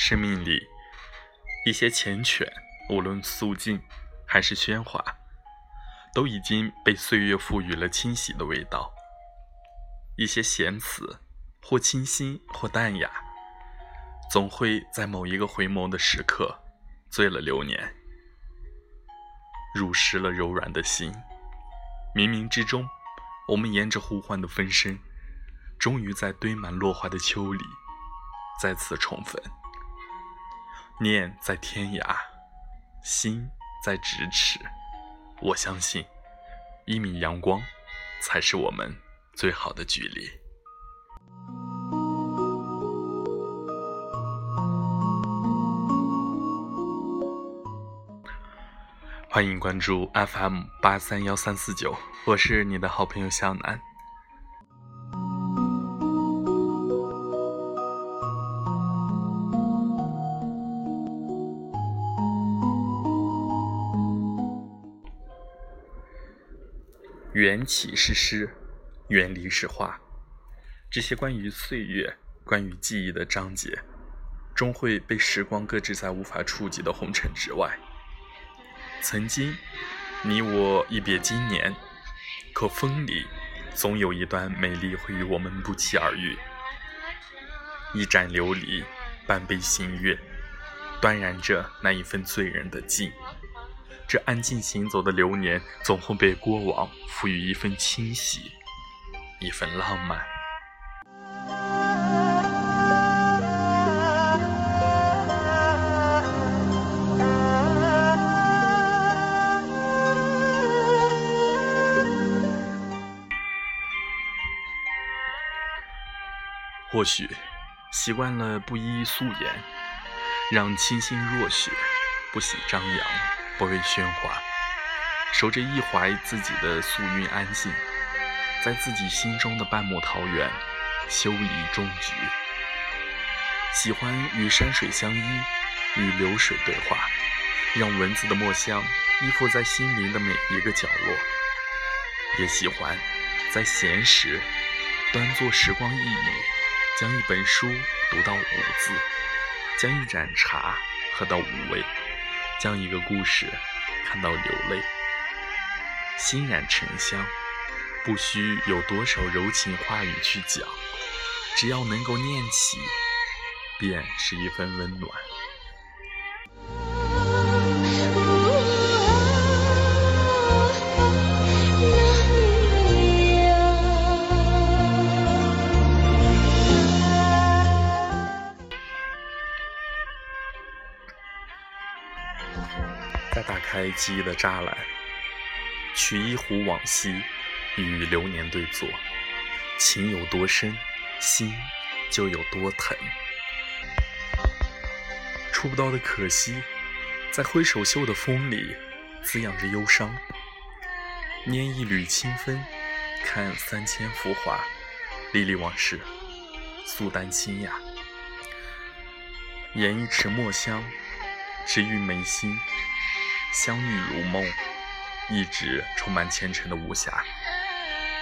生命里，一些缱绻，无论肃静还是喧哗，都已经被岁月赋予了清洗的味道。一些闲词，或清新或淡雅，总会在某一个回眸的时刻，醉了流年，濡湿了柔软的心。冥冥之中，我们沿着呼唤的分身，终于在堆满落花的秋里，再次重逢。念在天涯，心在咫尺。我相信，一米阳光，才是我们。最好的距离。欢迎关注 FM 八三幺三四九，我是你的好朋友向南。缘起是诗。缘离是画，这些关于岁月、关于记忆的章节，终会被时光搁置在无法触及的红尘之外。曾经，你我一别经年，可风里总有一段美丽会与我们不期而遇。一盏琉璃，半杯新月，端然着那一份醉人的静。这安静行走的流年，总会被过往赋予一份清晰。一份浪漫。或许习惯了不一一素颜，让清新若雪，不喜张扬，不畏喧哗，守着一怀自己的素韵安静。在自己心中的半亩桃园，修篱种菊。喜欢与山水相依，与流水对话，让文字的墨香依附在心灵的每一个角落。也喜欢在闲时，端坐时光一隅，将一本书读到五字，将一盏茶喝到无味，将一个故事看到流泪，心染沉香。不需有多少柔情话语去讲，只要能够念起，便是一份温暖。再打开记忆的栅栏，取一壶往昔。与流年对坐，情有多深，心就有多疼。触不到的可惜，在挥手袖的风里滋养着忧伤。拈一缕清风，看三千浮华，历历往事，素淡清雅。研一池墨香，只欲眉心，相遇如梦，一直充满虔诚的无暇。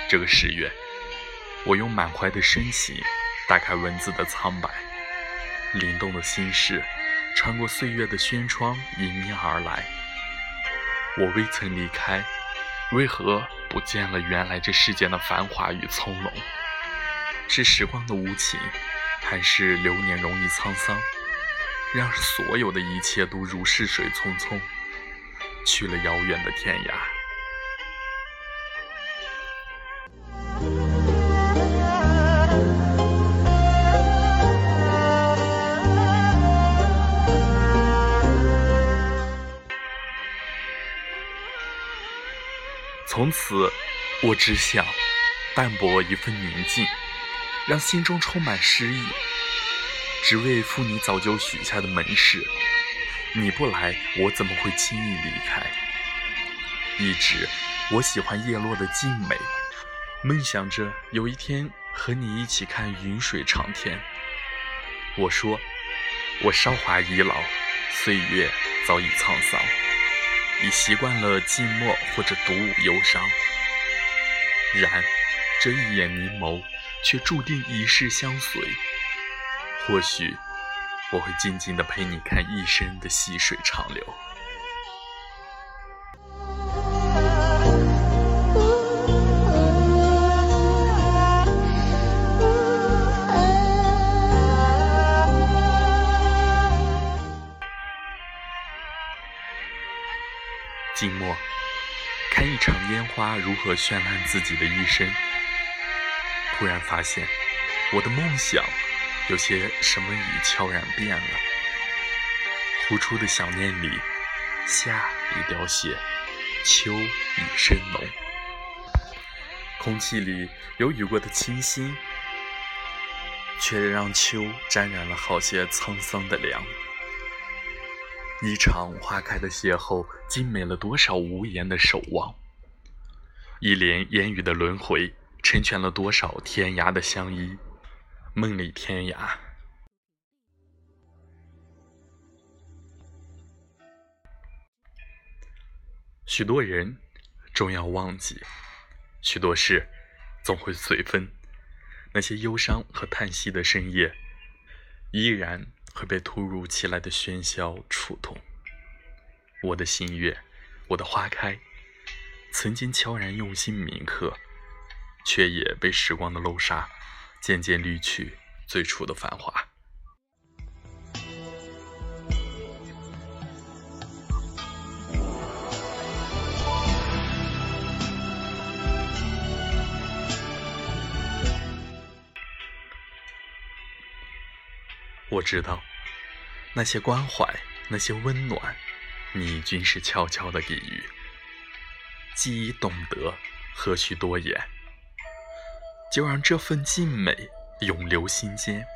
这个十月，我用满怀的深情打开文字的苍白，灵动的心事穿过岁月的轩窗迎面而来。我未曾离开，为何不见了原来这世间的繁华与从容？是时光的无情，还是流年容易沧桑，让所有的一切都如逝水匆匆，去了遥远的天涯？从此，我只想淡泊一份宁静，让心中充满诗意，只为赴你早就许下的门市。你不来，我怎么会轻易离开？一直，我喜欢叶落的静美，梦想着有一天和你一起看云水长天。我说，我韶华已老，岁月早已沧桑。已习惯了寂寞或者独舞忧伤，然这一眼凝眸，却注定一世相随。或许我会静静的陪你看一生的细水长流。静默，看一场烟花如何绚烂自己的一生。突然发现，我的梦想有些什么已悄然变了。呼出的想念里，夏已凋谢，秋已深浓。空气里有雨过的清新，却让秋沾染了好些沧桑的凉。一场花开的邂逅，精美了多少无言的守望；一帘烟雨的轮回，成全了多少天涯的相依。梦里天涯，许多人终要忘记，许多事总会随风。那些忧伤和叹息的深夜，依然。会被突如其来的喧嚣触动。我的心愿，我的花开，曾经悄然用心铭刻，却也被时光的漏沙渐渐滤去最初的繁华。我知道，那些关怀，那些温暖，你均是悄悄的给予。既已懂得，何须多言？就让这份静美永留心间。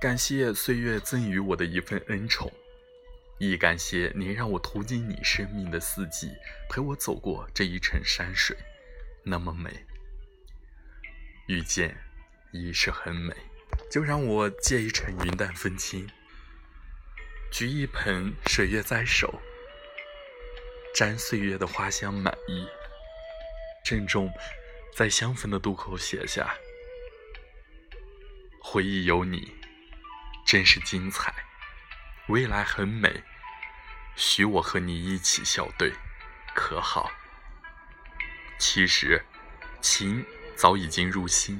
感谢岁月赠予我的一份恩宠，亦感谢您让我途经你生命的四季，陪我走过这一程山水，那么美。遇见，已是很美。就让我借一程云淡风轻，举一盆水月在手，沾岁月的花香满溢，郑重在相逢的渡口写下：回忆有你，真是精彩，未来很美，许我和你一起笑对，可好？其实，情早已经入心，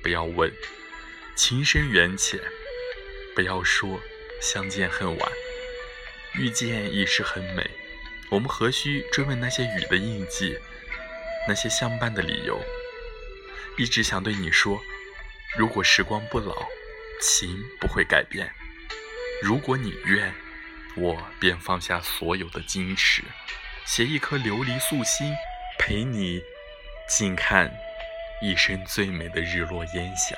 不要问。情深缘浅，不要说相见恨晚，遇见已是很美。我们何须追问那些雨的印记，那些相伴的理由？一直想对你说，如果时光不老，情不会改变。如果你愿，我便放下所有的矜持，携一颗琉璃素心，陪你静看一生最美的日落烟霞。